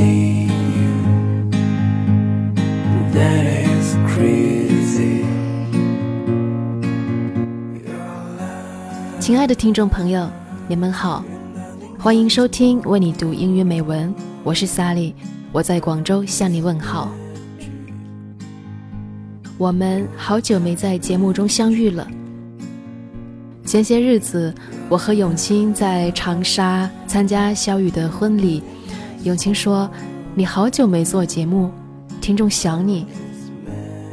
you. That is crazy. 亲爱的听众朋友，你们好，欢迎收听为你读英语美文，我是 Sally，我在广州向你问好。我们好久没在节目中相遇了。前些日子，我和永清在长沙参加小雨的婚礼，永清说：“你好久没做节目，听众想你。”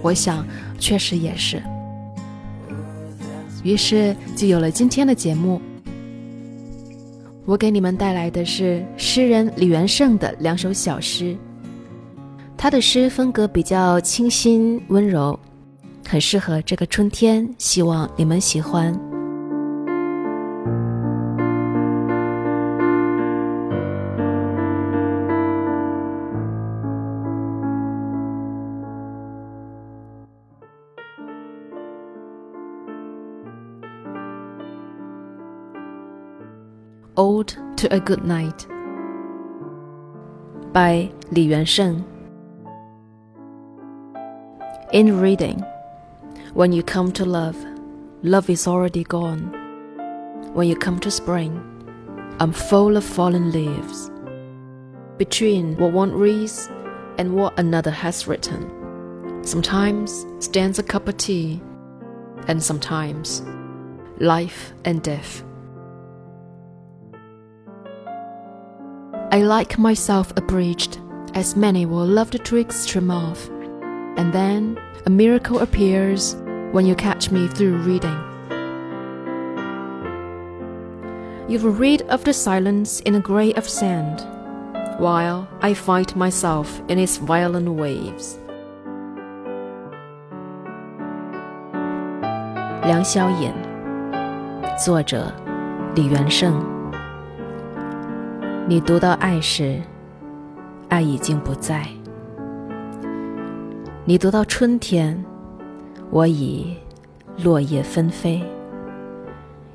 我想，确实也是。于是就有了今天的节目。我给你们带来的是诗人李元胜的两首小诗。他的诗风格比较清新温柔，很适合这个春天，希望你们喜欢。Ode to a Good Night by Li Yuansheng. In reading, when you come to love, love is already gone. When you come to spring, I'm full of fallen leaves. Between what one reads and what another has written, sometimes stands a cup of tea, and sometimes life and death. I like myself abridged, as many will love the tricks trim off. And then a miracle appears when you catch me through reading. You will read of the silence in a grey of sand, while I fight myself in its violent waves. 梁萧衍，作者李元胜。 你读到爱时，爱已经不在；你读到春天，我已落叶纷飞。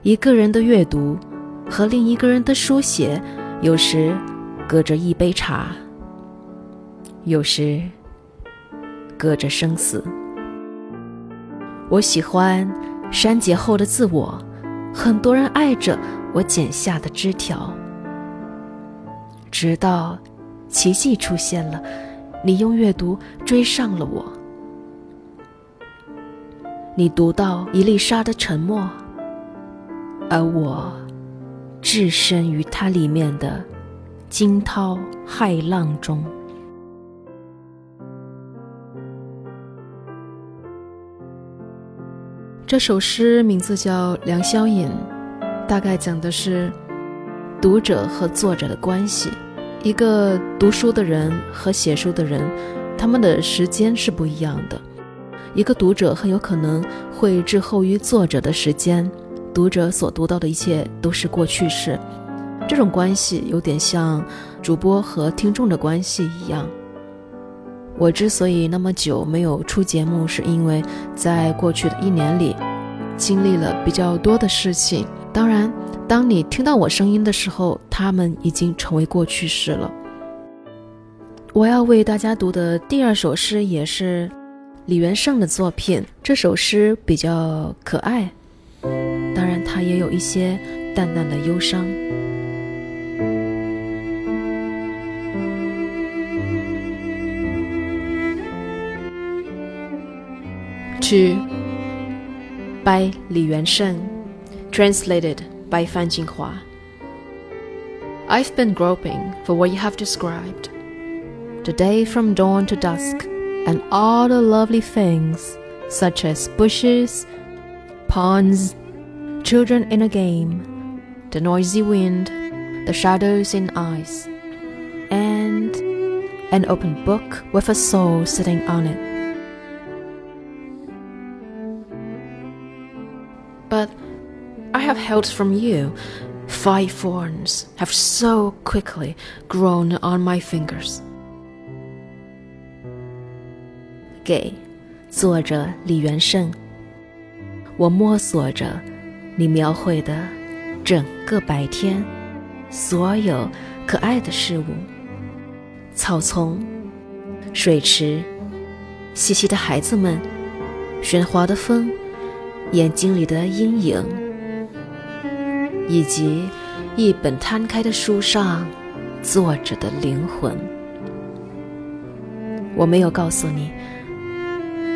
一个人的阅读和另一个人的书写，有时隔着一杯茶，有时隔着生死。我喜欢删节后的自我，很多人爱着我剪下的枝条。直到奇迹出现了，你用阅读追上了我。你读到一粒沙的沉默，而我置身于它里面的惊涛骇浪中。这首诗名字叫《梁宵引》，大概讲的是读者和作者的关系。一个读书的人和写书的人，他们的时间是不一样的。一个读者很有可能会滞后于作者的时间，读者所读到的一切都是过去式。这种关系有点像主播和听众的关系一样。我之所以那么久没有出节目，是因为在过去的一年里，经历了比较多的事情。当然。当你听到我声音的时候，他们已经成为过去式了。我要为大家读的第二首诗也是李元胜的作品。这首诗比较可爱，当然它也有一些淡淡的忧伤。To，by 李元胜，translated。By Fan Jinghua. I've been groping for what you have described. The day from dawn to dusk, and all the lovely things, such as bushes, ponds, children in a game, the noisy wind, the shadows in ice, and an open book with a soul sitting on it. But I have held from you. Five thorns have so quickly grown on my fingers. 给作者李元胜。我摸索着你描绘的整个白天，所有可爱的事物：草丛、水池、嬉戏的孩子们，喧哗的风，眼睛里的阴影，以及一本摊开的书上坐着的灵魂。我没有告诉你，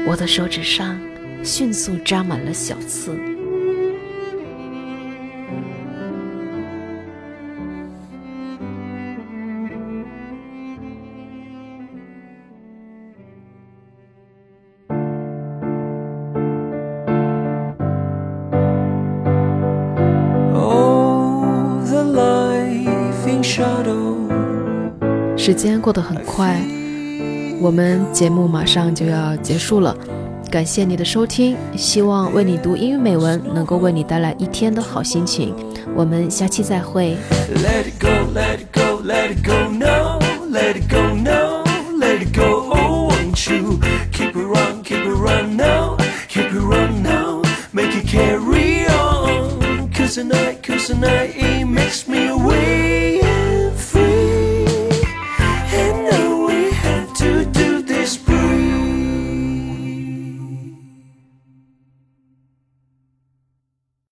我的手指上迅速扎满了小刺。时间过得很快，我们节目马上就要结束了。感谢你的收听，希望为你读英语美文能够为你带来一天的好心情。我们下期再会。Tonight, tonight